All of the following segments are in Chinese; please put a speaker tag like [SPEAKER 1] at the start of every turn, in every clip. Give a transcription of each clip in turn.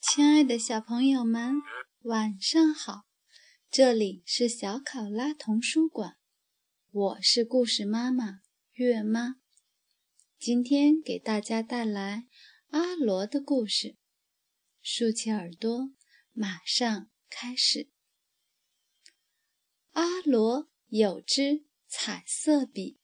[SPEAKER 1] 亲爱的小朋友们，晚上好！这里是小考拉童书馆，我是故事妈妈月妈。今天给大家带来阿罗的故事，竖起耳朵，马上开始。阿罗有支彩色笔，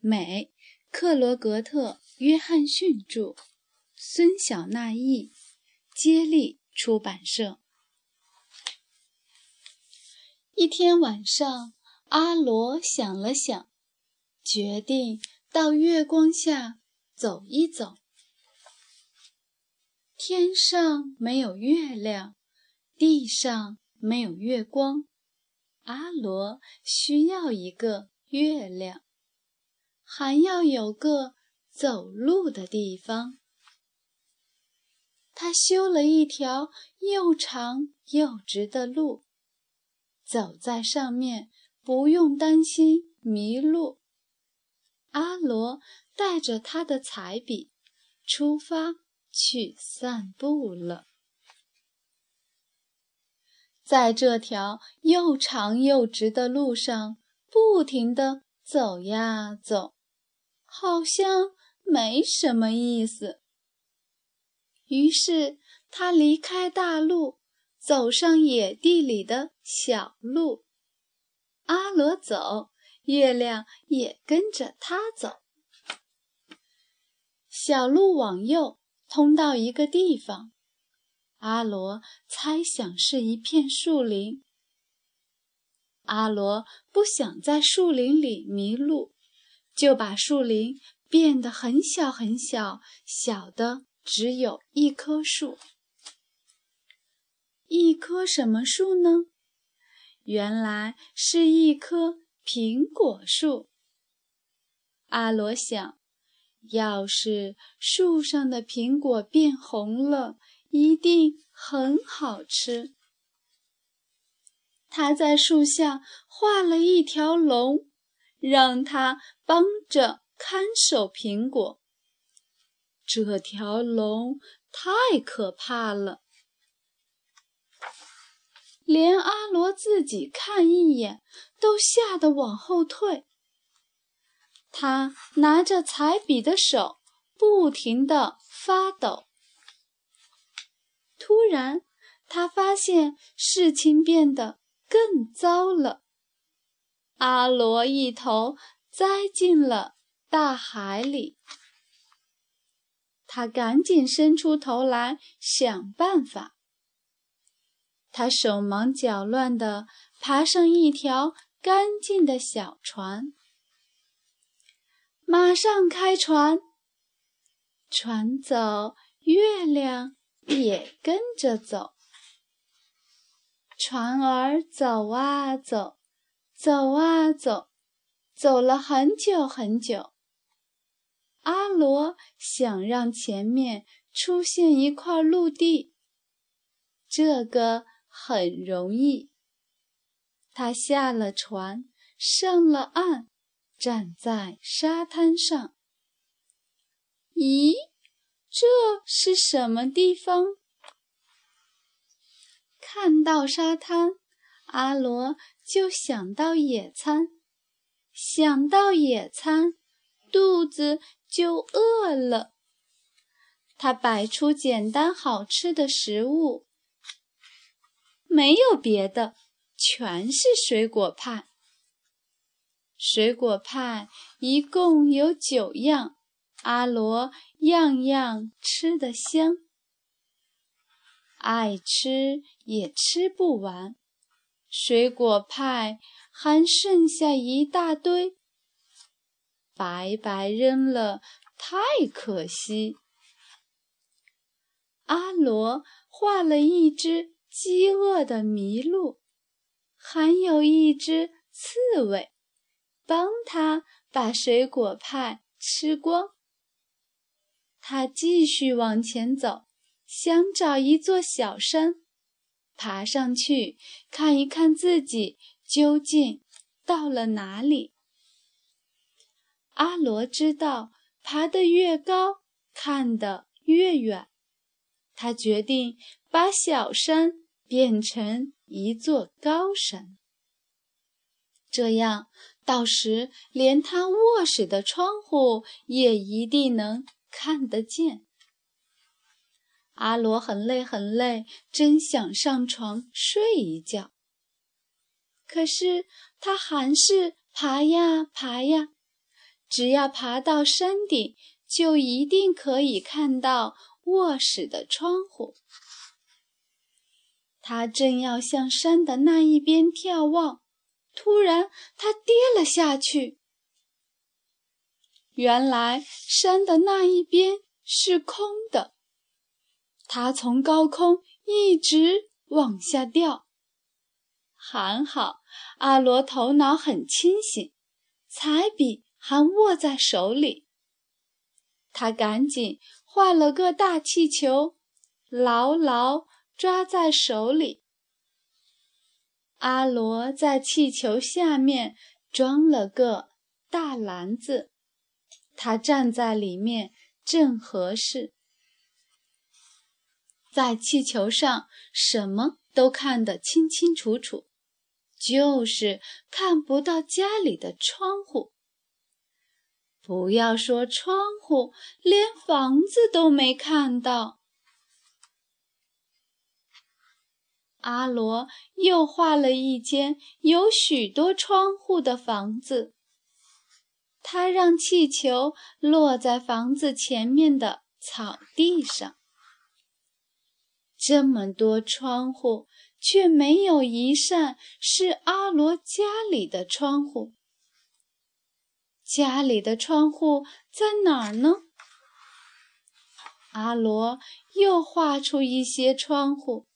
[SPEAKER 1] 美，克罗格特·约翰逊著，孙晓娜译，接力出版社。一天晚上，阿罗想了想，决定。到月光下走一走。天上没有月亮，地上没有月光。阿罗需要一个月亮，还要有个走路的地方。他修了一条又长又直的路，走在上面不用担心迷路。阿罗带着他的彩笔，出发去散步了。在这条又长又直的路上，不停地走呀走，好像没什么意思。于是他离开大路，走上野地里的小路。阿罗走。月亮也跟着他走。小路往右通到一个地方，阿罗猜想是一片树林。阿罗不想在树林里迷路，就把树林变得很小很小，小的只有一棵树。一棵什么树呢？原来是一棵。苹果树。阿罗想，要是树上的苹果变红了，一定很好吃。他在树下画了一条龙，让它帮着看守苹果。这条龙太可怕了，连阿罗自己看一眼。都吓得往后退。他拿着彩笔的手不停地发抖。突然，他发现事情变得更糟了。阿罗一头栽进了大海里。他赶紧伸出头来想办法。他手忙脚乱地爬上一条。干净的小船，马上开船。船走，月亮也跟着走。船儿走啊走，走啊走，走了很久很久。阿罗想让前面出现一块陆地，这个很容易。他下了船，上了岸，站在沙滩上。咦，这是什么地方？看到沙滩，阿罗就想到野餐，想到野餐，肚子就饿了。他摆出简单好吃的食物，没有别的。全是水果派。水果派一共有九样，阿罗样样吃得香，爱吃也吃不完。水果派还剩下一大堆，白白扔了，太可惜。阿罗画了一只饥饿的麋鹿。还有一只刺猬，帮他把水果派吃光。他继续往前走，想找一座小山。爬上去看一看自己究竟到了哪里。阿罗知道，爬得越高，看得越远。他决定把小山变成一座高山，这样到时连他卧室的窗户也一定能看得见。阿罗很累很累，真想上床睡一觉，可是他还是爬呀爬呀。只要爬到山顶，就一定可以看到卧室的窗户。他正要向山的那一边眺望，突然他跌了下去。原来山的那一边是空的。它从高空一直往下掉，还好阿罗头脑很清醒，彩笔还握在手里。他赶紧画了个大气球，牢牢抓在手里。阿罗在气球下面装了个大篮子，他站在里面正合适。在气球上，什么都看得清清楚楚，就是看不到家里的窗户。不要说窗户，连房子都没看到。阿罗又画了一间有许多窗户的房子，他让气球落在房子前面的草地上。这么多窗户，却没有一扇是阿罗家里的窗户。家里的窗户在哪儿呢？阿罗又画出一些窗户。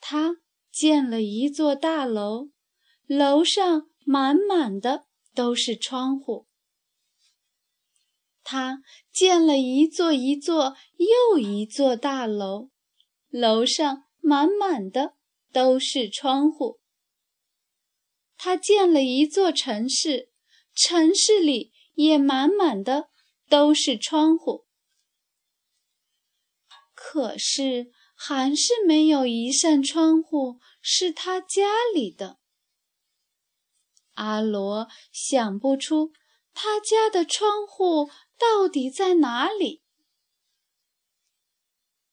[SPEAKER 1] 他建了一座大楼，楼上满满的都是窗户。他建了一座一座又一座大楼，楼上满满的都是窗户。他建了一座城市，城市里也满满的都是窗户。可是，还是没有一扇窗户是他家里的。阿罗想不出他家的窗户。到底在哪里？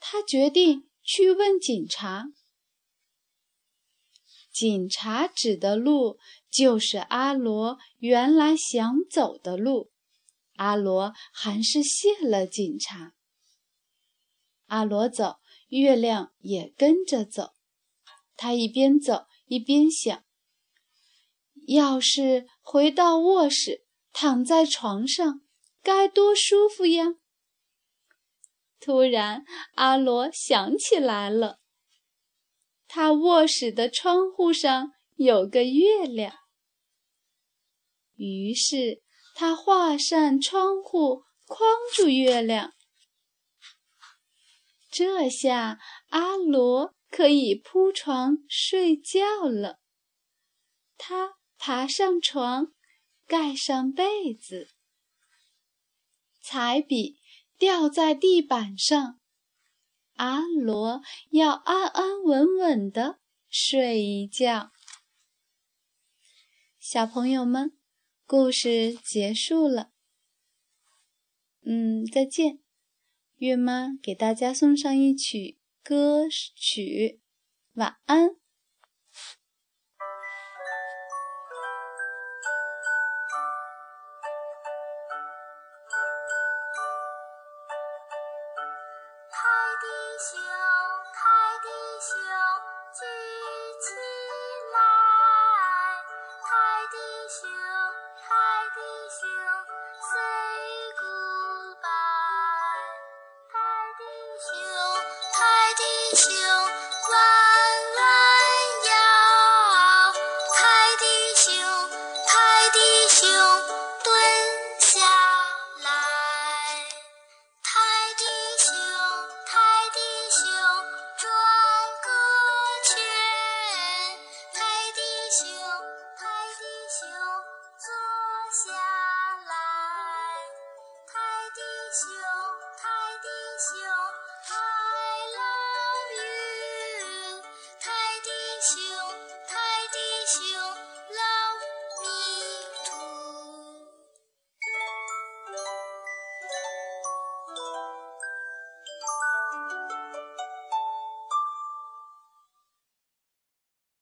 [SPEAKER 1] 他决定去问警察。警察指的路就是阿罗原来想走的路。阿罗还是谢了警察。阿罗走，月亮也跟着走。他一边走一边想：要是回到卧室，躺在床上。该多舒服呀！突然，阿罗想起来了，他卧室的窗户上有个月亮。于是，他画扇窗户框住月亮。这下，阿罗可以铺床睡觉了。他爬上床，盖上被子。彩笔掉在地板上，阿罗要安安稳稳的睡一觉。小朋友们，故事结束了。嗯，再见。月妈给大家送上一曲歌曲，晚安。
[SPEAKER 2] 地球，太地球，